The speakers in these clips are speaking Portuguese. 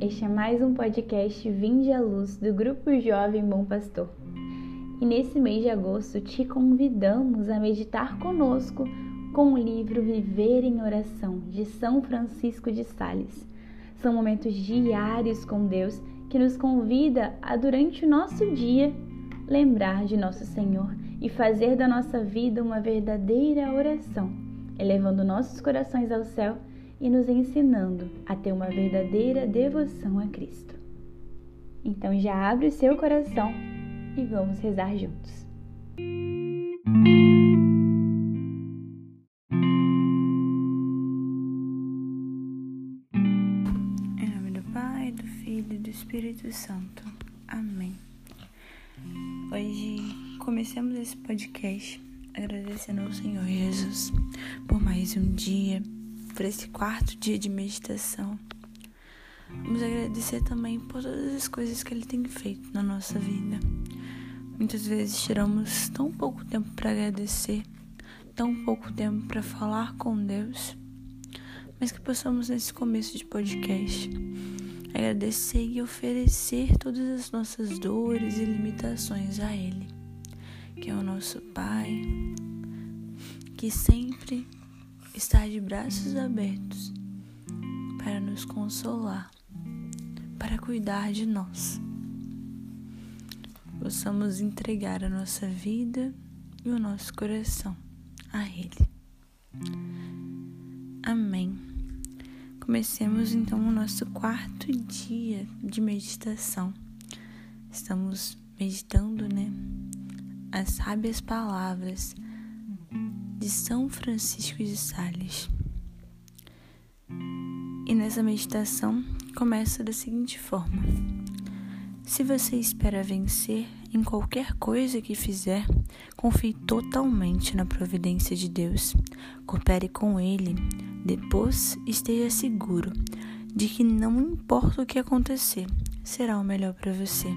Este é mais um podcast Vinde à Luz do Grupo Jovem Bom Pastor. E nesse mês de agosto te convidamos a meditar conosco com o livro Viver em Oração de São Francisco de Sales. São momentos diários com Deus que nos convida a, durante o nosso dia, lembrar de nosso Senhor e fazer da nossa vida uma verdadeira oração, elevando nossos corações ao céu e nos ensinando a ter uma verdadeira devoção a Cristo. Então já abre o seu coração e vamos rezar juntos. Em nome do Pai, do Filho e do Espírito Santo. Amém. Hoje comecemos esse podcast agradecendo ao Senhor Jesus por mais um dia por esse quarto dia de meditação. Vamos agradecer também por todas as coisas que Ele tem feito na nossa vida. Muitas vezes tiramos tão pouco tempo para agradecer, tão pouco tempo para falar com Deus, mas que possamos nesse começo de podcast agradecer e oferecer todas as nossas dores e limitações a Ele, que é o nosso Pai, que sempre está de braços abertos para nos consolar, para cuidar de nós. Possamos entregar a nossa vida e o nosso coração a Ele. Amém. Comecemos então o nosso quarto dia de meditação. Estamos meditando, né? As sábias palavras de São Francisco de Sales. E nessa meditação começa da seguinte forma: Se você espera vencer em qualquer coisa que fizer, confie totalmente na providência de Deus. Coopere com Ele. Depois esteja seguro de que não importa o que acontecer, será o melhor para você.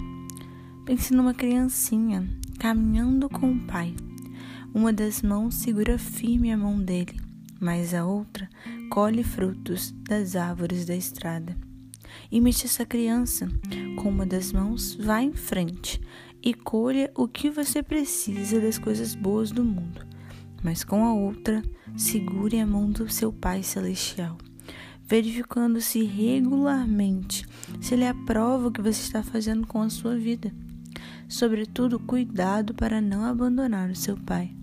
Pense numa criancinha caminhando com o pai uma das mãos segura firme a mão dele, mas a outra colhe frutos das árvores da estrada. Imite essa criança. Com uma das mãos, vá em frente e colha o que você precisa das coisas boas do mundo. Mas com a outra, segure a mão do seu Pai Celestial, verificando-se regularmente se ele aprova o que você está fazendo com a sua vida. Sobretudo, cuidado para não abandonar o seu Pai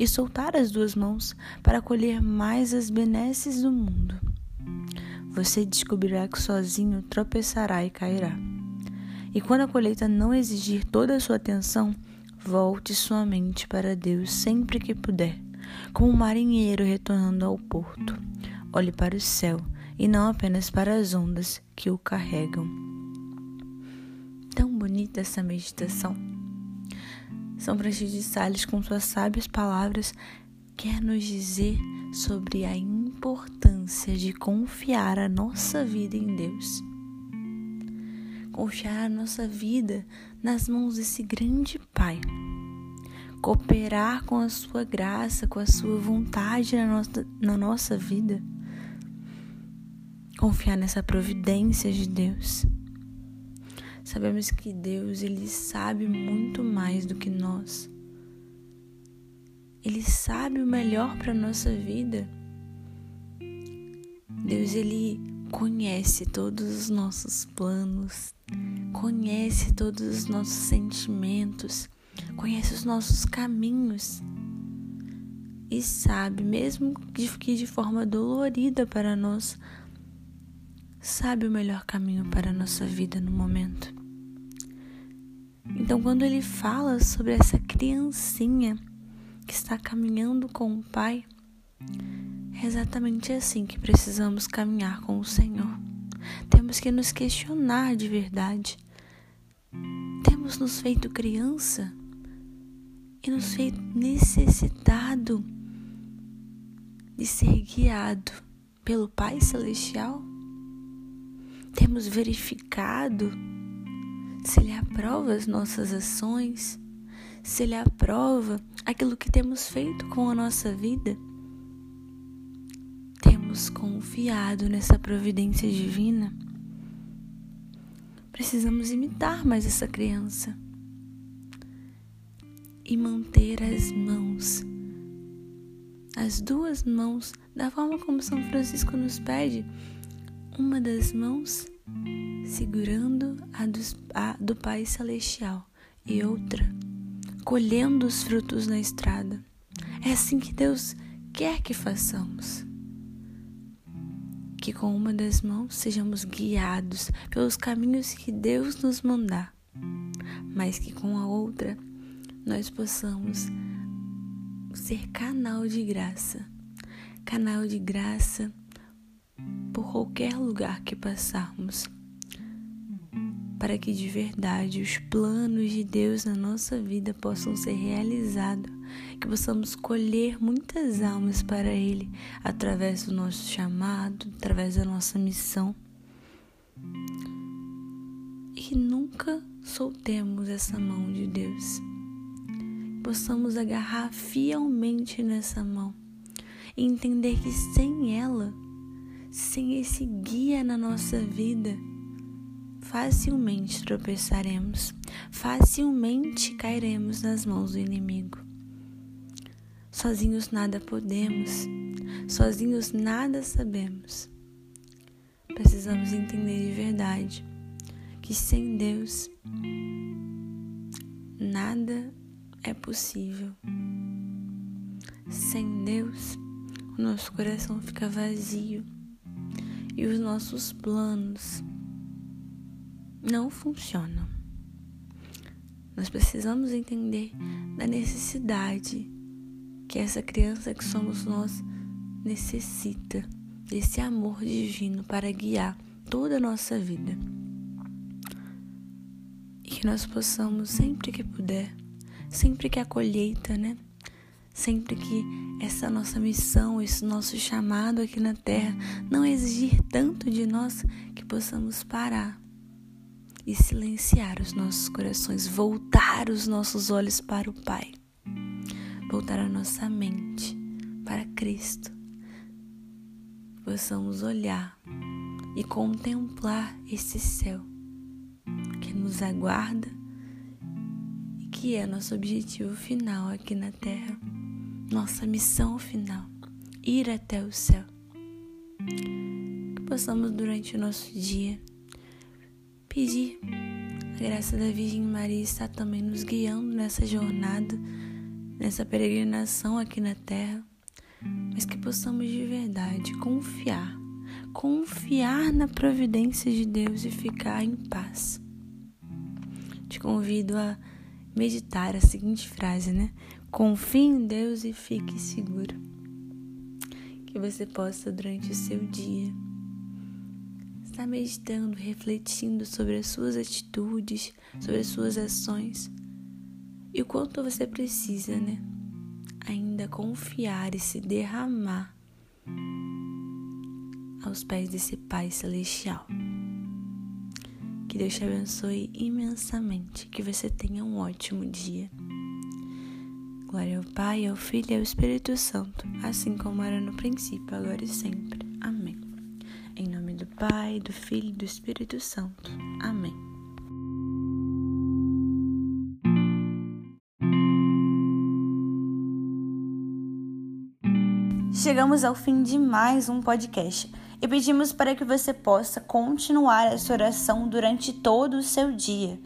e soltar as duas mãos para colher mais as benesses do mundo. Você descobrirá que sozinho tropeçará e cairá. E quando a colheita não exigir toda a sua atenção, volte sua mente para Deus sempre que puder, como um marinheiro retornando ao porto. Olhe para o céu e não apenas para as ondas que o carregam. Tão bonita essa meditação. São Francisco de Sales, com suas sábias palavras, quer nos dizer sobre a importância de confiar a nossa vida em Deus. Confiar a nossa vida nas mãos desse grande Pai. Cooperar com a sua graça, com a sua vontade na nossa, na nossa vida. Confiar nessa providência de Deus Sabemos que Deus, ele sabe muito mais do que nós. Ele sabe o melhor para nossa vida. Deus, ele conhece todos os nossos planos, conhece todos os nossos sentimentos, conhece os nossos caminhos e sabe, mesmo que de forma dolorida para nós, sabe o melhor caminho para a nossa vida no momento. Então, quando ele fala sobre essa criancinha que está caminhando com o Pai, é exatamente assim que precisamos caminhar com o Senhor. Temos que nos questionar de verdade. Temos nos feito criança e nos feito necessitado de ser guiado pelo Pai Celestial? Temos verificado se Ele aprova as nossas ações, se Ele aprova aquilo que temos feito com a nossa vida. Temos confiado nessa providência divina. precisamos imitar mais essa criança e manter as mãos, as duas mãos, da forma como São Francisco nos pede, uma das mãos segurando a, dos, a do Pai Celestial e outra colhendo os frutos na estrada. É assim que Deus quer que façamos. Que com uma das mãos sejamos guiados pelos caminhos que Deus nos mandar, mas que com a outra nós possamos ser canal de graça canal de graça por qualquer lugar que passarmos para que de verdade os planos de Deus na nossa vida possam ser realizados, que possamos colher muitas almas para Ele através do nosso chamado, através da nossa missão. E que nunca soltemos essa mão de Deus. Possamos agarrar fielmente nessa mão e entender que sem ela, sem esse guia na nossa vida, facilmente tropeçaremos, facilmente cairemos nas mãos do inimigo. Sozinhos nada podemos, sozinhos nada sabemos. Precisamos entender de verdade que sem Deus nada é possível. Sem Deus, o nosso coração fica vazio e os nossos planos não funcionam. Nós precisamos entender da necessidade que essa criança que somos nós necessita desse amor divino para guiar toda a nossa vida. E que nós possamos, sempre que puder, sempre que a colheita, né? Sempre que essa nossa missão, esse nosso chamado aqui na terra não exigir tanto de nós que possamos parar e silenciar os nossos corações, voltar os nossos olhos para o Pai, voltar a nossa mente para Cristo. Possamos olhar e contemplar esse céu que nos aguarda e que é nosso objetivo final aqui na Terra, nossa missão final, ir até o céu. Que possamos durante o nosso dia pedir a graça da Virgem Maria estar também nos guiando nessa jornada, nessa peregrinação aqui na Terra, mas que possamos de verdade confiar, confiar na providência de Deus e ficar em paz. Te convido a meditar a seguinte frase, né? Confie em Deus e fique seguro. Que você possa, durante o seu dia, está meditando, refletindo sobre as suas atitudes, sobre as suas ações e o quanto você precisa, né? Ainda confiar e se derramar aos pés desse Pai Celestial. Que Deus te abençoe imensamente, que você tenha um ótimo dia. Glória ao Pai, ao Filho e ao Espírito Santo, assim como era no princípio, agora e sempre. Pai, do Filho e do Espírito Santo. Amém. Chegamos ao fim de mais um podcast e pedimos para que você possa continuar essa oração durante todo o seu dia.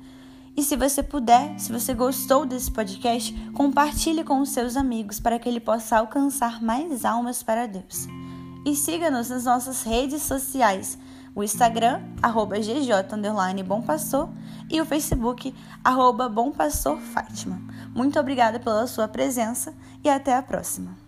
E se você puder, se você gostou desse podcast, compartilhe com os seus amigos para que ele possa alcançar mais almas para Deus e siga-nos nas nossas redes sociais, o Instagram, arroba GJ Bom Pastor, e o Facebook, arroba Bom Pastor Fátima. Muito obrigada pela sua presença e até a próxima.